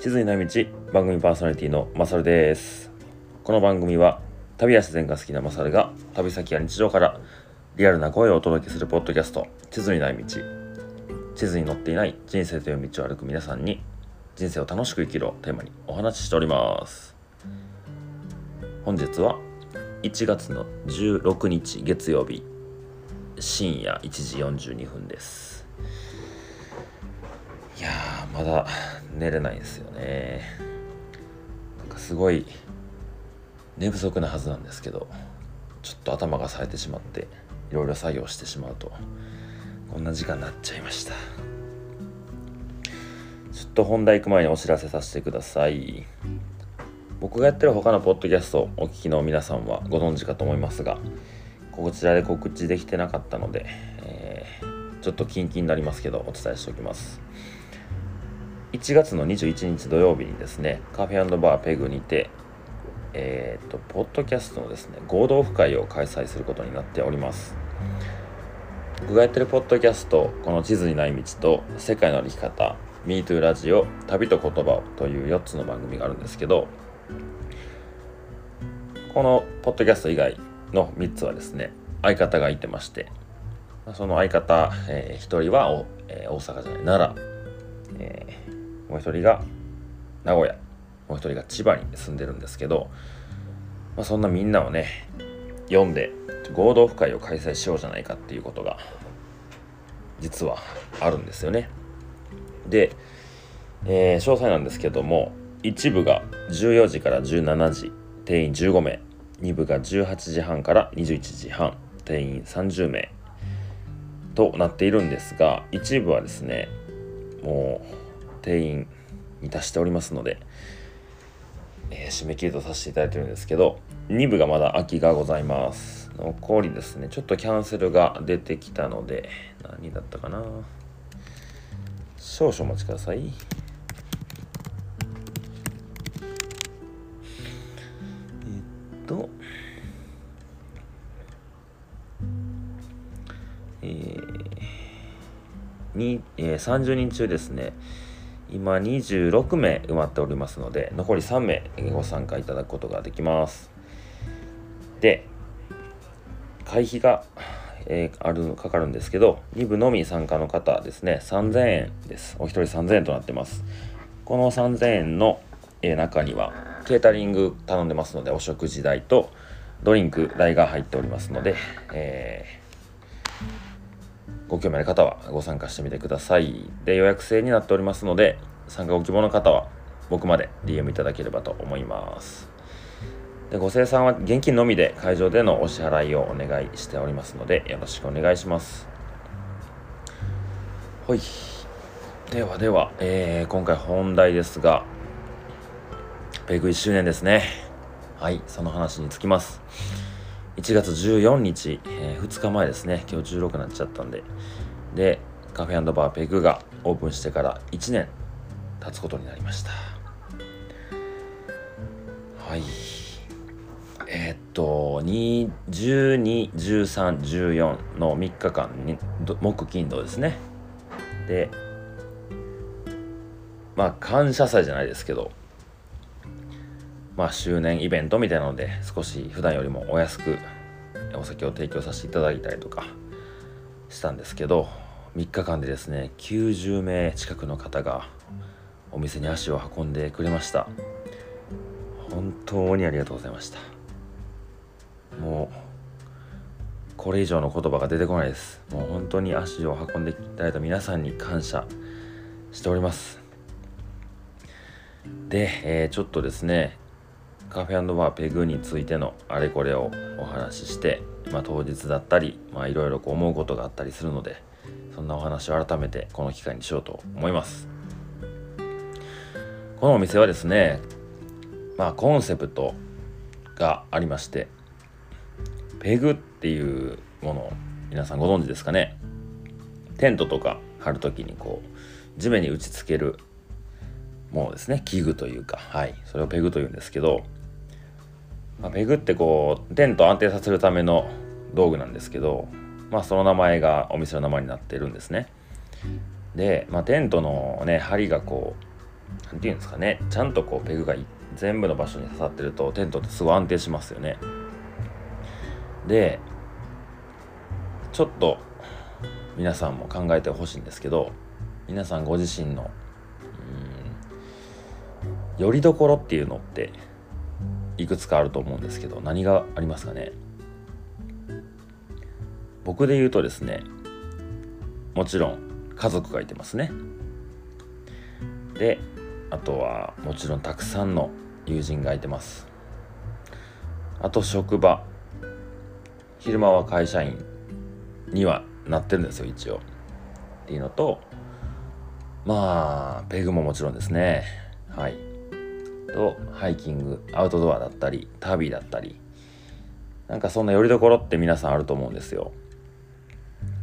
地図にない道番組パーソナリティのマサルですこの番組は旅や自然が好きなマサルが旅先や日常からリアルな声をお届けするポッドキャスト地図にない道地図に載っていない人生という道を歩く皆さんに人生を楽しく生きるをテーマにお話ししております。本日は1月の16日月曜日深夜1時42分です。いやまだ寝れないですよね。なんかすごい寝不足なはずなんですけどちょっと頭が冴えてしまっていろいろ作業してしまうとこんな時間になっちゃいました。ちょっと本題行く前にお知らせさせてください。僕がやってる他のポッドキャストをお聞きの皆さんはご存知かと思いますがこちらで告知できてなかったので、えー、ちょっとキンキンになりますけどお伝えしておきます。1月の21日土曜日にですねカフェバーペグにてえーと、ポッドキャストのですね合同オ会を開催することになっております。僕がやってるポッドキャストこの地図にない道と世界の歩き方 MeToo ラジオ旅と言葉をという4つの番組があるんですけどこのポッドキャスト以外の3つはですね相方がいてましてその相方、えー、1人はお、えー、大阪じゃない奈良、えー、もう1人が名古屋もう1人が千葉に住んでるんですけど、まあ、そんなみんなをね読んで合同会を開催しようじゃないかっていうことが実はあるんですよね。で、えー、詳細なんですけども1部が14時から17時定員15名2部が18時半から21時半定員30名となっているんですが一部はですねもう定員に達しておりますので、えー、締め切りとさせていただいてるんですけど2部がまだ空きがございます。残りですねちょっとキャンセルが出てきたので何だったかな。少々お待ちください。えっと、えーにえー、30人中ですね、今26名埋まっておりますので、残り3名ご参加いただくことができます。で、会費が、えー、あるかかるんですけど、2部のみ参加の方ですね、3000円です。お一人3000円となってます。この3000円の、えー、中には、ケータリング頼んでますのでお食事代とドリンク代が入っておりますので、えー、ご興味ある方はご参加してみてくださいで予約制になっておりますので参加ご希望の方は僕まで DM いただければと思いますでご生産は現金のみで会場でのお支払いをお願いしておりますのでよろしくお願いしますはいではでは、えー、今回本題ですがペグ1周年ですね。はい、その話につきます。1月14日、えー、2日前ですね。今日16になっちゃったんで。で、カフェバーペグがオープンしてから1年経つことになりました。はい。えー、っと、12、13、14の3日間に、木金土ですね。で、まあ、感謝祭じゃないですけど、まあ、周年イベントみたいなので少し普段よりもお安くお酒を提供させていただいたりとかしたんですけど3日間でですね90名近くの方がお店に足を運んでくれました。本当にありがとうございました。もうこれ以上の言葉が出てこないです。もう本当に足を運んでいただいた皆さんに感謝しております。で、えー、ちょっとですねカフェバーペグについてのあれこれをお話しして、まあ、当日だったりいろいろ思うことがあったりするのでそんなお話を改めてこの機会にしようと思います。このお店はですねまあコンセプトがありましてペグっていうものを皆さんご存知ですかね？テントとか張る時にこう地面に打ちつけるものですね。器具というかはい。それをペグというんですけどまあ、ペグってこうテントを安定させるための道具なんですけど、まあ、その名前がお店の名前になってるんですね。で、まあ、テントのね梁がこう何て言うんですかねちゃんとこうペグが全部の場所に刺さってるとテントってすごい安定しますよねでちょっと皆さんも考えてほしいんですけど皆さんご自身のうんよりどころっていうのっていくつかあると思うんですけど何がありますかね？僕で言うとですねもちろん家族がいてますね。であとはもちろんたくさんの友人がいてます。あと職場昼間は会社員にはなってるんですよ一応。っていうのとまあペグももちろんですね。はい。とハイキングアウトドアだったり旅だったり。なんかそんなよりどころって皆さんあると思うんですよ。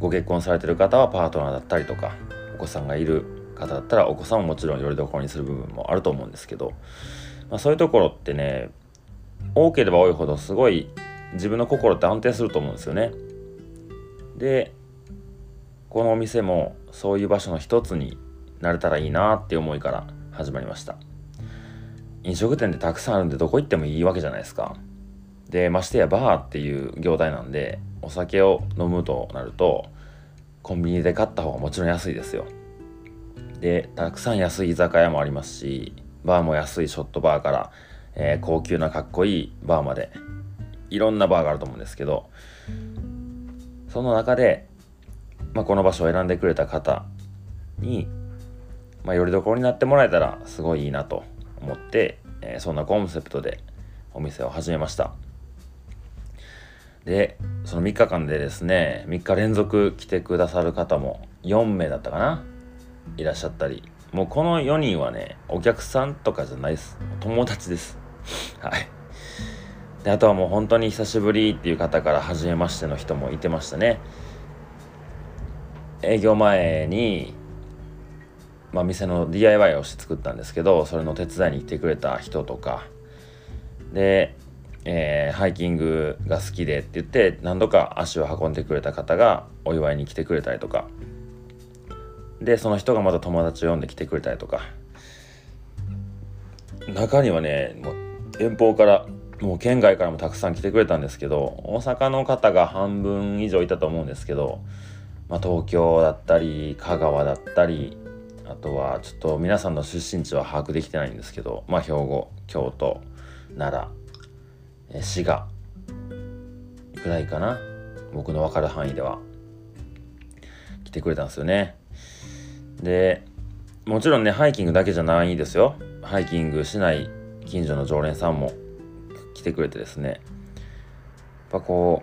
ご結婚されてる方はパートナーだったりとかお子さんがいる方だったらお子さんももちろんよりどころにする部分もあると思うんですけど、まあ、そういうところってね多ければ多いほどすごい自分の心って安定すると思うんですよね。でこのお店もそういう場所の一つになれたらいいなって思いから始まりました。飲食店ってたくさんあるんでどこ行ってもいいわけじゃないですか。でましてやバーっていう業態なんでお酒を飲むとなるとコンビニで買った方がもちろん安いですよ。でたくさん安い居酒屋もありますしバーも安いショットバーから、えー、高級なかっこいいバーまでいろんなバーがあると思うんですけどその中で、まあ、この場所を選んでくれた方に、まあ、よりどころになってもらえたらすごいいいなと。思って、えー、そんなコンセプトでお店を始めました。でその3日間でですね3日連続来てくださる方も4名だったかないらっしゃったり。もうこの4人はねお客さんとかじゃないです。友達です。はい。であとはもう本当に久しぶりっていう方から初めましての人もいてましたね。営業前にまあ、店の DIY をして作ったんですけどそれの手伝いに来てくれた人とか。で、えー、ハイキングが好きでって言って何度か足を運んでくれた方がお祝いに来てくれたりとか。でその人がまた友達を呼んで来てくれたりとか。中にはねもう遠方からもう県外からもたくさん来てくれたんですけど大阪の方が半分以上いたと思うんですけど、まあ、東京だったり香川だったりあとはちょっと皆さんの出身地は把握できてないんですけど、まあ、兵庫京都奈良滋賀ぐらいかな。僕の分かる範囲では。来てくれたんですよね。でもちろんねハイキングだけじゃないですよ。ハイキングしない近所の常連さんも来てくれてですね。やっぱこ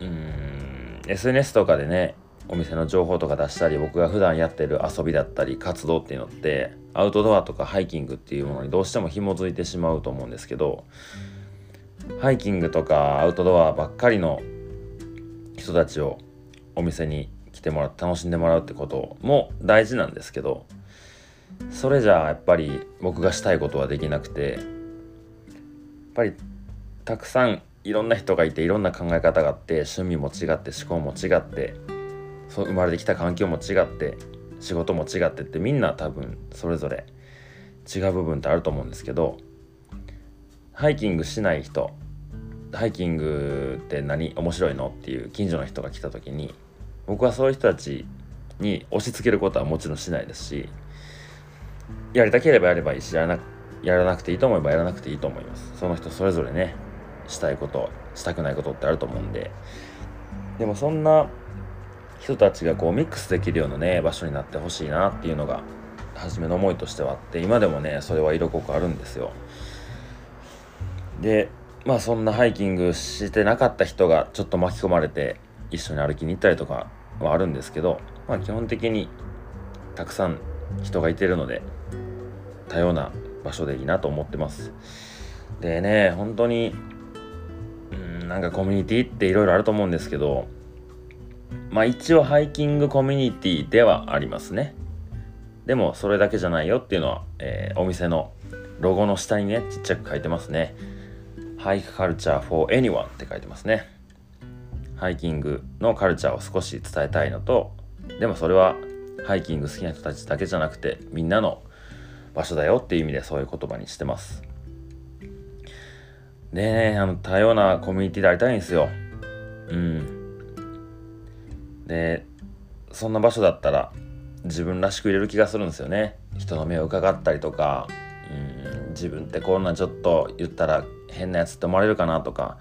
ううん SNS とかでねお店の情報とか出したり僕が普段やってる遊びだったり活動っていうのってアウトドアとかハイキングっていうものにどうしても紐づいてしまうと思うんですけどハイキングとかアウトドアばっかりの人たちをお店に来てもらって楽しんでもらうってことも大事なんですけどそれじゃあやっぱり僕がしたいことはできなくてやっぱりたくさんいろんな人がいていろんな考え方があって趣味も違って思考も違ってそう生まれてきた環境も違って仕事も違ってってみんな多分それぞれ違う部分ってあると思うんですけどハイキングしない人ハイキングって何面白いのっていう近所の人が来た時に僕はそういう人たちに押し付けることはもちろんしないですしやりたければやればいいしやらなやらなくていいと思えばやらなくていいと思います。その人それぞれねしたいことしたくないことってあると思うんで。でもそんな人たちがこうミックスできるようなね場所になってほしいなっていうのが初めの思いとしてはあって今でもねそれは色濃くあるんですよ。でまあそんなハイキングしてなかった人がちょっと巻き込まれて一緒に歩きに行ったりとかはあるんですけどまあ基本的にたくさん人がいてるので多様な場所でいいなと思ってます。でね本当にうんなんかコミュニティっていろいろあると思うんですけどまあ一応ハイキングコミュニティではありますね。でもそれだけじゃないよっていうのは、えー、お店のロゴの下にね、ちっちゃく書いてますね。ハイクカルチャー for anyone って書いてますね。ハイキングのカルチャーを少し伝えたいのと、でもそれはハイキング好きな人たちだけじゃなくてみんなの場所だよっていう意味でそういう言葉にしてますでねあの多様なコミュニティでありたいんですようんでそんな場所だったら自分らしく入れる気がするんですよね。人の目を伺ったりとかうん自分ってこんなちょっと言ったら変なやつって思われるかなとか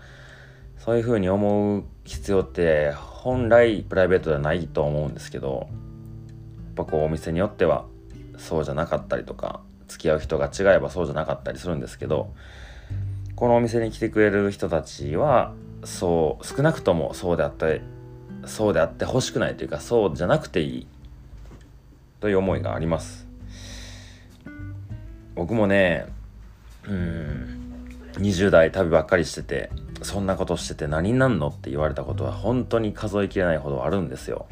そういうふうに思う必要って本来プライベートではないと思うんですけどやっぱこうお店によってはそうじゃなかったりとか付き合う人が違えばそうじゃなかったりするんですけどこのお店に来てくれる人たちはそう少なくともそうであってそうであってほしくないというかそうじゃなくていいという思いがあります。僕もねうん20代旅ばっかりしててそんなことしてて何になんのって言われたことは本当に数えきれないほどあるんですよ。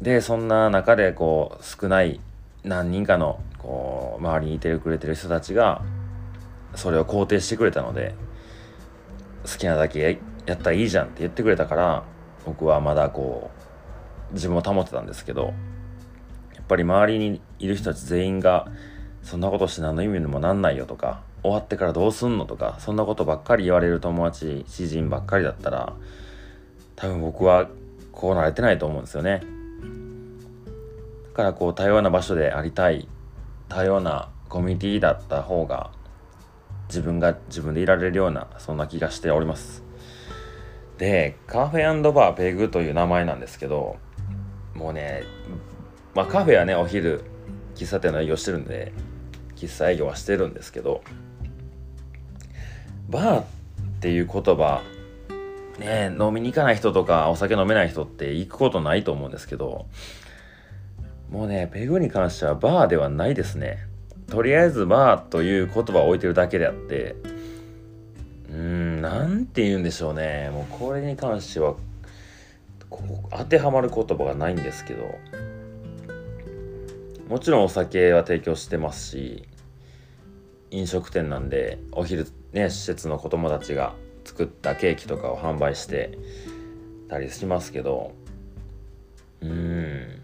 でそんな中でこう少ない何人かのこう周りにいてくれてる人たちがそれを肯定してくれたので好きなだけやったらいいじゃんって言ってくれたから僕はまだこう自分を保ってたんですけどやっぱり周りにいる人たち全員がそんなことして何の意味にもなんないよとか終わってからどうすんの？とかそんなことばっかり言われる友達知人ばっかりだったら多分僕はこうなれてないと思うんですよね。だからこう多様な場所でありたい多様なコミュニティだった方が自分が自分でいられるようなそんな気がしております。でカフェバーペグという名前なんですけどもうねまあカフェはねお昼喫茶店の営業してるんで喫茶営業はしてるんですけどバーっていう言葉ね飲みに行かない人とかお酒飲めない人って行くことないと思うんですけどもうねペグに関してはバーではないですね。とりあえずバーという言葉を置いてるだけであってうーん何て言うんでしょうね。もうこれに関しては当てはまる言葉がないんですけど。もちろんお酒は提供してますし飲食店なんでお昼ね施設の子供たちが作ったケーキとかを販売してたりしますけど。うーん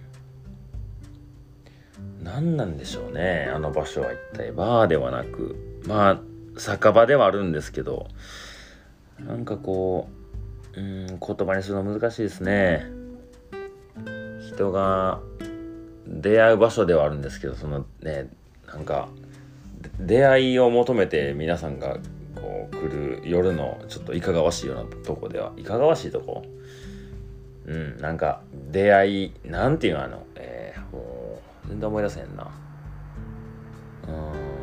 何なんでしょうね。あの場所は一体バーではなく。まあ酒場ではあるんですけどなんかこううん言葉にするの難しいですね。人が出会う場所ではあるんですけどそのねなんか出会いを求めて皆さんがこう来る夜のちょっといかがわしいようなとこではいかがわしいとこうんなんか出会いなんていうのあのえー、もう全然思い出せへんな。うん。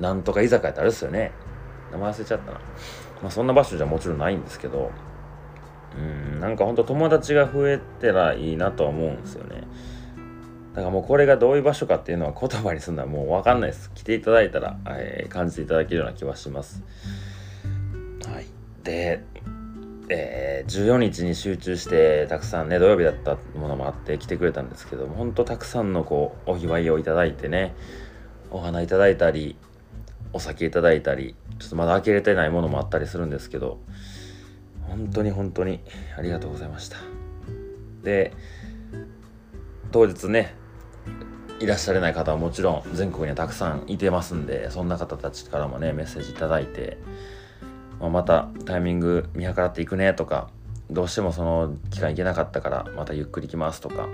なんとか居酒屋ってあれですよね。名前忘れちゃったな。まあそんな場所じゃもちろんないんですけど。うんなんかほんと友達が増えてらいいなとは思うんですよね。だからもうこれがどういう場所かっていうのは言葉にするのはもう分かんないです。来ていただいたら、えー、感じていただけるような気はします。はい。でえー、14日に集中してたくさんね土曜日だったものもあって来てくれたんですけども本当たくさんのこうお祝いをいただいてねお花いただいたりお酒いただいたりちょっとまだ開けれてないものもあったりするんですけど本当に本当にありがとうございました。で当日ねいらっしゃれない方はもちろん全国にはたくさんいてますんでそんな方たちからもねメッセージ頂いて、まあ、またタイミング見計らっていくねとかどうしてもその期間行けなかったからまたゆっくり来ますとか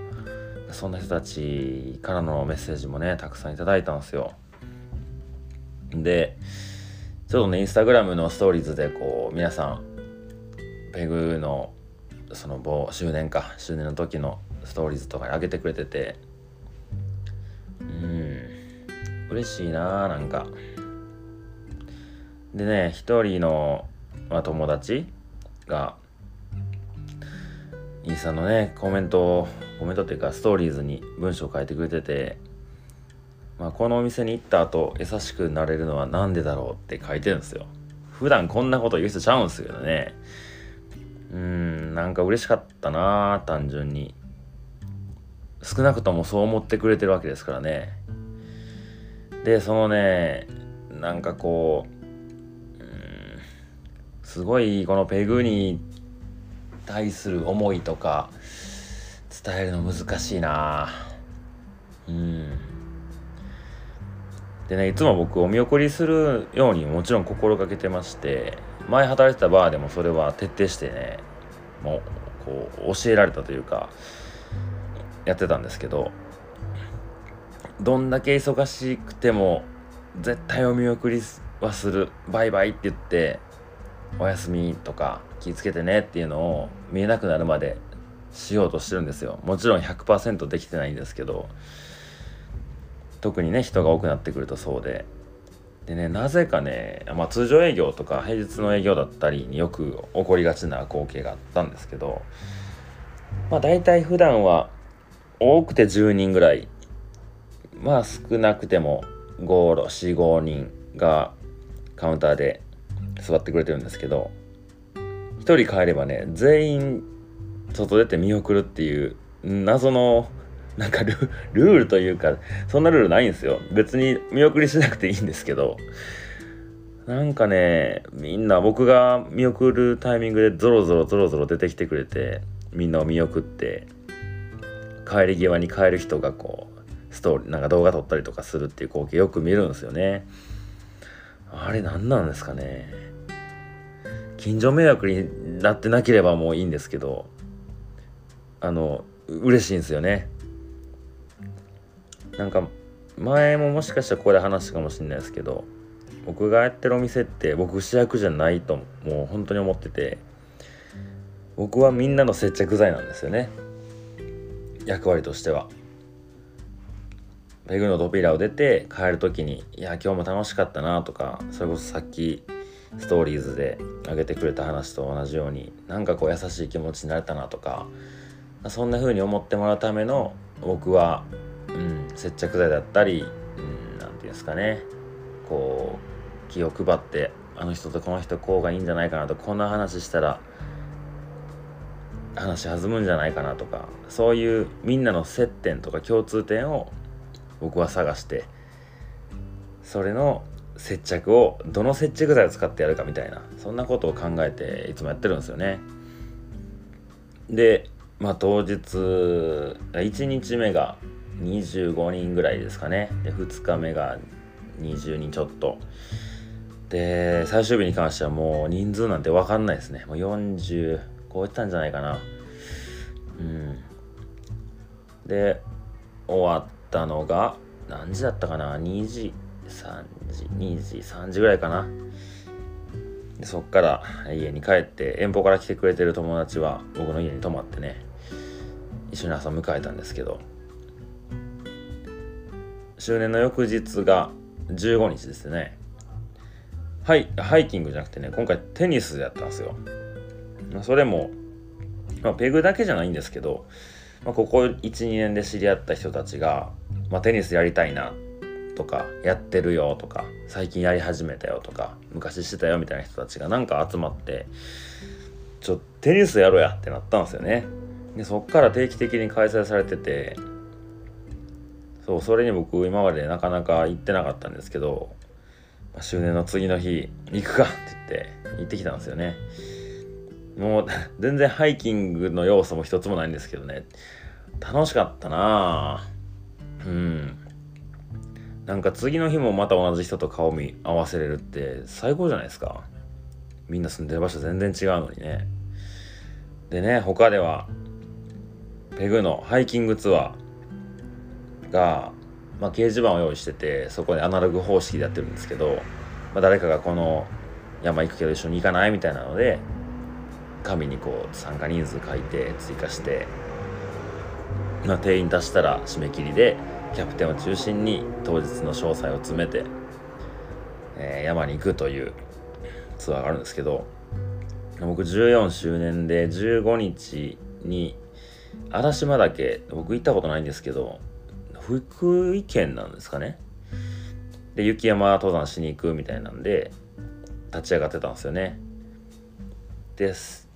そんな人たちからのメッセージもねたくさんいただいたんですよ。でちょっとねインスタグラムのストーリーズでこう皆さんペグのその某周年か周年の時のストーリーズとかに上げてくれててうん嬉しいなーなんか。でね一人の、まあ、友達がインスタのねコメントをコメントっていうかストーリーズに文章を書いてくれてて、まあ、このお店に行った後優しくなれるのは何でだろうって書いてるんですよ。普段こんなこと言う人ちゃうんですけどね。うんなんか嬉しかったな単純に。少なくともそう思ってくれてるわけですからね。でそのねなんかこううんすごいこのペグに対する思いとか伝えるの難しいなうん。でねいつも僕お見送りするようにもちろん心がけてまして前働いてたバーでもそれは徹底してねもうこう教えられたというかやってたんですけどどんだけ忙しくても絶対お見送りはするバイバイって言っておやすみとか気ぃつけてねっていうのを見えなくなるまでしようとしてるんですよ。もちろん100%できてないんですけど特にね人が多くなってくるとそうで。でねなぜかね、まあ、通常営業とか平日の営業だったりによく起こりがちな光景があったんですけどまあ大体普段は多くて10人ぐらい。まあ少なくても545人がカウンターで座ってくれてるんですけど1人帰ればね全員外出て見送るっていう謎のなんか ルールというかそんなルールないんですよ。別に見送りしなくていいんですけど。なんかねみんな僕が見送るタイミングでゾロゾロゾロゾロ出てきてくれてみんなを見送って帰り際に帰る人がこうストーリーなんか動画撮ったりとかするっていう光景よく見るんですよね。あれ何なんですかね。近所迷惑になってなければもういいんですけどあの嬉しいんですよね。なんか前ももしかしたらここで話したかもしれないですけど僕がやってるお店って僕主役じゃないともう本当に思ってて僕はみんなの接着剤なんですよね。役割としては。ペグの扉を出て帰る時に「いや今日も楽しかったな」とかそれこそさっきストーリーズで上げてくれた話と同じようになんかこう優しい気持ちになれたなとかそんな風に思ってもらうための僕は、接着剤だったり何、て言うんですかねこう気を配ってあの人とこの人こうがいいんじゃないかなとこんな話したら話弾むんじゃないかなとかそういうみんなの接点とか共通点を僕は探してそれの接着をどの接着剤を使ってやるかみたいなそんなことを考えていつもやってるんですよね。でまあ当日1日目が25人ぐらいですかね。で2日目が20人ちょっと。で最終日に関してはもう人数なんて分かんないですね。もう40超えてたんじゃないかな。うん。で終わったのが何時だったかな？2時3時2時3時ぐらいかな。でそっから家に帰って遠方から来てくれてる友達は僕の家に泊まってね一緒に朝迎えたんですけど。周年の翌日が15日ですね。はいハイキングじゃなくてね今回テニスやったんですよ。それも、まあ、ペグだけじゃないんですけど、まあ、ここ12年で知り合った人たちが、まあ、テニスやりたいなとかやってるよとか最近やり始めたよとか昔してたよみたいな人たちがなんか集まってちょテニスやろうやってなったんですよね。でそっから定期的に開催されててそうそれに僕今までなかなか行ってなかったんですけど、まあ、周年の次の日行くかって言って行ってきたんですよね。もう 全然ハイキングの要素も一つもないんですけどね。楽しかったなうん。なんか次の日もまた同じ人と顔見合わせれるって最高じゃないですか。みんな住んでる場所全然違うのにね。でね他ではペグのハイキングツアーが、まあ、掲示板を用意しててそこでアナログ方式でやってるんですけど、まあ、誰かがこの山行くけど一緒に行かないみたいなので紙にこう参加人数書いて追加して、まあ、定員足したら締め切りでキャプテンを中心に当日の詳細を詰めて、えー、山に行くというツアーがあるんですけど僕14周年で15日に嵐島岳僕行ったことないんですけど福井県なんですかね。で雪山登山しに行くみたいなんで立ち上がってたんですよね。です。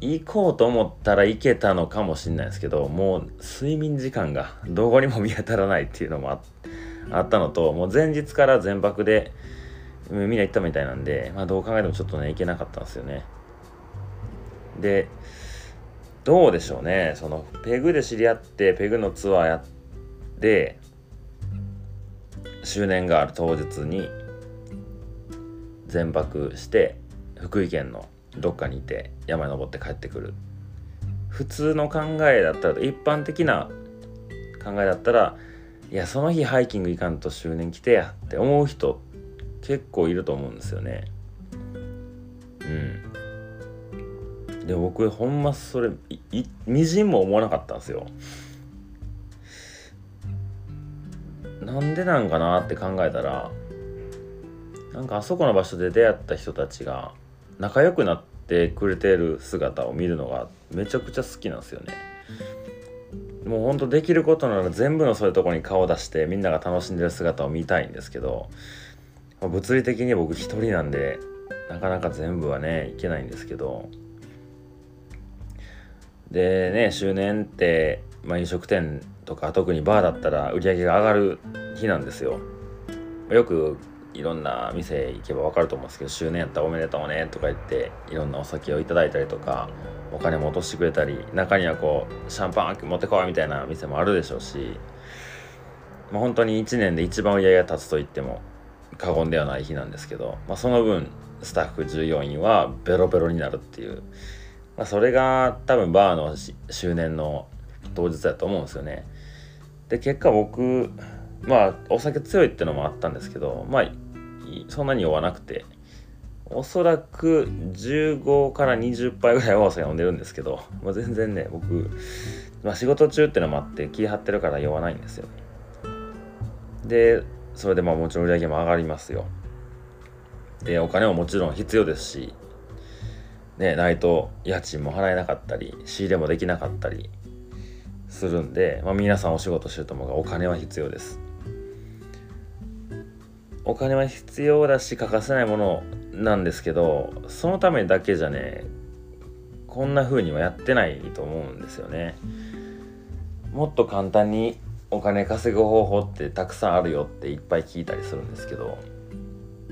行こうと思ったら行けたのかもしれないですけどもう睡眠時間がどこにも見当たらないっていうのもあったのともう前日から全泊でみんな行ったみたいなんで、まあ、どう考えてもちょっとね行けなかったんですよね。でどうでしょうね。そのペグで知り合ってペグのツアーやって周年がある当日に全泊して福井県のどっかにいて山登って帰ってくる。普通の考えだったら一般的な考えだったらいやその日ハイキング行かんと周年来てやって思う人結構いると思うんですよね。うん。で僕ほんまそれみじんも思わなかったんですよ。なんでなんかなって考えたらなんかあそこの場所で出会った人たちが仲良くなってくれてる姿を見るのがめちゃくちゃ好きなんですよね。もうほんとできることなら全部のそういうとこに顔を出してみんなが楽しんでる姿を見たいんですけど、物理的に僕一人なんでなかなか全部はねいけないんですけどでね周年って、まあ、飲食店とか特にバーだったら売り上げが上がる日なんですよ。よくいろんな店行けば分かると思うんですけど周年やったらおめでとうねとか言っていろんなお酒をいただいたりとかお金も落としてくれたり中にはこうシャンパン持ってこいみたいな店もあるでしょうし、まあ、本当に1年で一番売り上げが立つと言っても過言ではない日なんですけど、まあ、その分スタッフ従業員はベロベロになるっていう、まあ、それが多分バーの周年の当日だと思うんですよね。で結果僕まあお酒強いってのもあったんですけどまあそんなに酔わなくておそらく15から20杯ぐらいはお酒飲んでるんですけど、まあ、全然ね僕、まあ、仕事中ってのもあって気張ってるから酔わないんですよでそれでまあもちろん売り上げも上がりますよでお金ももちろん必要ですしねないと家賃も払えなかったり仕入れもできなかったりするんで、まあ、皆さんお仕事してると思うがお金は必要です。お金は必要だし欠かせないものなんですけどそのためだけじゃねこんな風にはやってないと思うんですよね。もっと簡単にお金稼ぐ方法ってたくさんあるよっていっぱい聞いたりするんですけど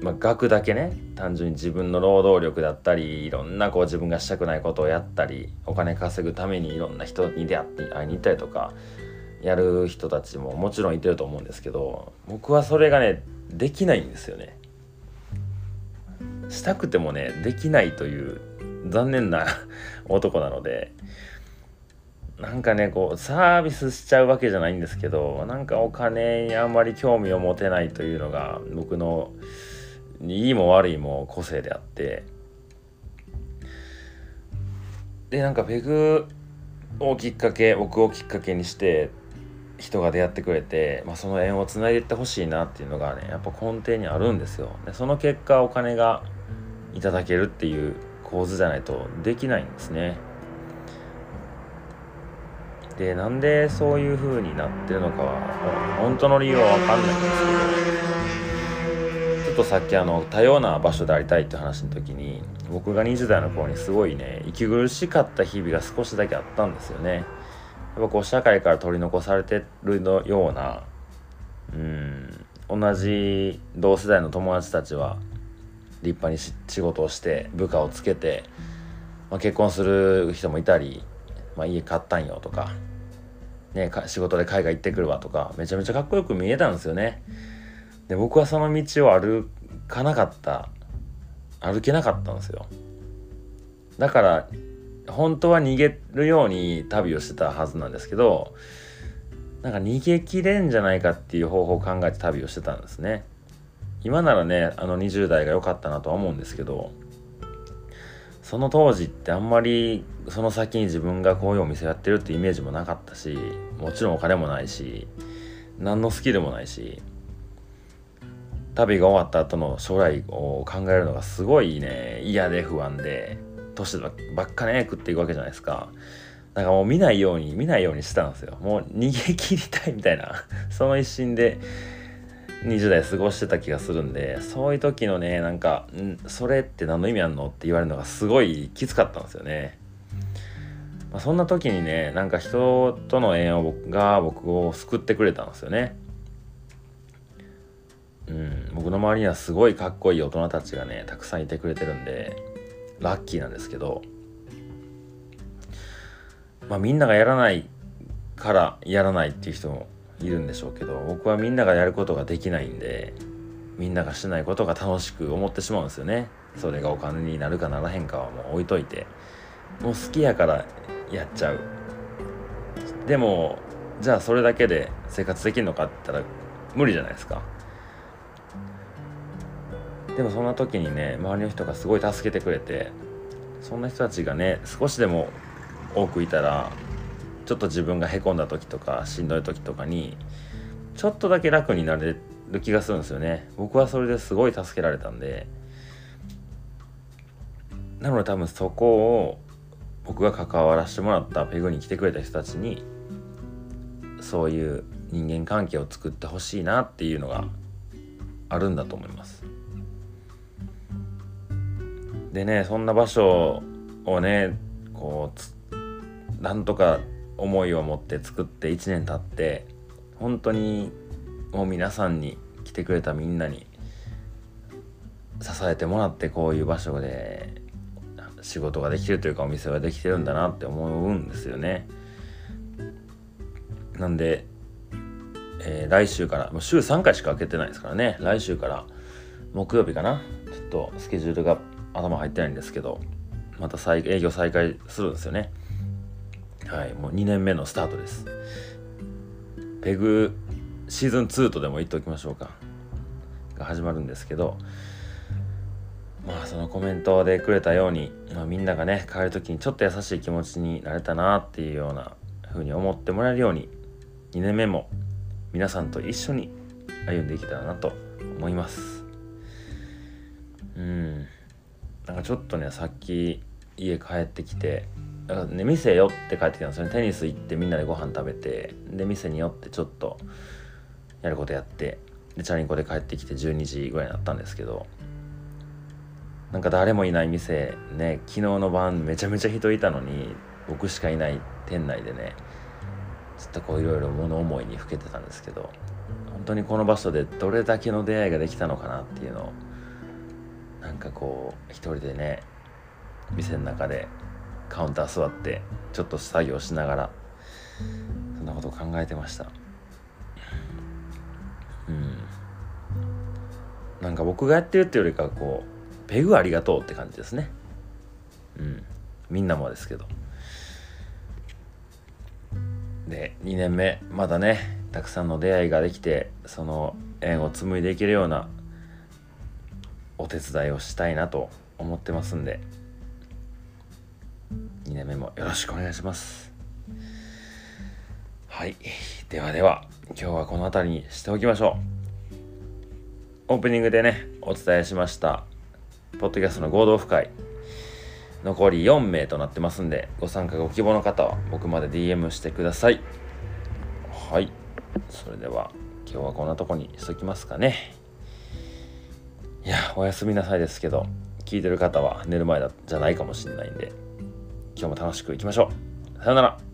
まあ、額だけね単純に自分の労働力だったりいろんなこう自分がしたくないことをやったりお金稼ぐためにいろんな人に出会って会いに行ったりとかやる人たちももちろんいてると思うんですけど僕はそれがねできないんですよね。したくてもねできないという残念な 男なのでなんかねこうサービスしちゃうわけじゃないんですけどなんかお金にあんまり興味を持てないというのが僕のいいも悪いも個性であって。でなんかペグをきっかけ僕をきっかけにして人が出会ってくれて、まあ、その縁をつないでいってほしいなっていうのがねやっぱ根底にあるんですよ。でその結果お金がいただけるっていう構図じゃないとできないんですね。でなんでそういう風になってるのかは本当の理由は分かんないんですけど。とさっきあの多様な場所でありたいって話の時に僕が20代の頃にすごいね息苦しかった日々が少しだけあったんですよねやっぱこう社会から取り残されてるのようなうん同じ同世代の友達たちは立派に仕事をして部下をつけて、まあ、結婚する人もいたり、まあ、家買ったんよとか,、ね、か仕事で海外行ってくるわとかめちゃめちゃかっこよく見えたんですよね。で僕はその道を歩かなかった歩けなかったんですよ。だから本当は逃げるように旅をしてたはずなんですけどなんか逃げきれんじゃないかっていう方法を考えて旅をしてたんですね今ならねあの20代が良かったなとは思うんですけどその当時ってあんまりその先に自分がこういうお店やってるってイメージもなかったしもちろんお金もないし何のスキルもないし旅が終わった後の将来を考えるのがすごいね嫌で不安で年ばっかね食っていくわけじゃないですか。なんかもう見ないように見ないようにしてたんですよ。もう逃げ切りたいみたいな その一心で20代過ごしてた気がするんでそういう時のねなんか「んそれって何の意味あんの?」って言われるのがすごいきつかったんですよね。まあ、そんな時にねなんか人との縁を僕が僕を救ってくれたんですよね。うん、僕の周りにはすごいかっこいい大人たちがねたくさんいてくれてるんでラッキーなんですけど、まあ、みんながやらないからやらないっていう人もいるんでしょうけど僕はみんながやることができないんでみんながしないことが楽しく思ってしまうんですよね。それがお金になるかならへんかはもう置いといて。もう好きやからやっちゃう。でもじゃあそれだけで生活できるのかって言ったら無理じゃないですか。でもそんな時にね周りの人がすごい助けてくれてそんな人たちがね少しでも多くいたらちょっと自分がへこんだ時とかしんどい時とかにちょっとだけ楽になれる気がするんですよね。僕はそれですごい助けられたんで。なので多分そこを僕が関わらせてもらったペグに来てくれた人たちにそういう人間関係を作ってほしいなっていうのがあるんだと思います。でねそんな場所をねこうなんとか思いを持って作って1年経って本当にもう皆さんに来てくれたみんなに支えてもらってこういう場所で仕事ができるというかお店ができてるんだなって思うんですよね。なんで、えー、来週からもう週3回しか開けてないですからね来週から木曜日かなちょっとスケジュールが頭入ってないんですけどまた再営業再開するんですよね。はいもう2年目のスタートです。ペグシーズン2とでも言っておきましょうか。が始まるんですけどまあそのコメントでくれたように、まあ、みんながね帰る時にちょっと優しい気持ちになれたなっていうような風に思ってもらえるように2年目も皆さんと一緒に歩んでいけたらなと思います。うん。なんかちょっとねさっき家帰ってきてだかね店寄って帰ってきたんですよねテニス行ってみんなでご飯食べてで店に寄ってちょっとやることやってでチャリンコで帰ってきて12時ぐらいになったんですけどなんか誰もいない店ね昨日の晩めちゃめちゃ人いたのに僕しかいない店内でねちょっとこういろいろ物思いにふけてたんですけど本当にこの場所でどれだけの出会いができたのかなっていうのをなんかこう一人でね店の中でカウンター座ってちょっと作業しながらそんなことを考えてました。うん。なんか僕がやってるっていうよりかこうペグありがとうって感じですね。うん。みんなもですけど。で2年目まだねたくさんの出会いができてその縁を紡いでいけるようなお手伝いをしたいなと思ってますんで2年目もよろしくお願いします。はい。ではでは今日はこの辺りにしておきましょう。オープニングでねお伝えしましたポッドキャストの合同会残り4名となってますんでご参加ご希望の方は僕まで DM してください。はい。それでは今日はこんなとこにしときますかね。やおやすみなさいですけど聞いてる方は寝る前だじゃないかもしれないんで今日も楽しくいきましょう。さよなら。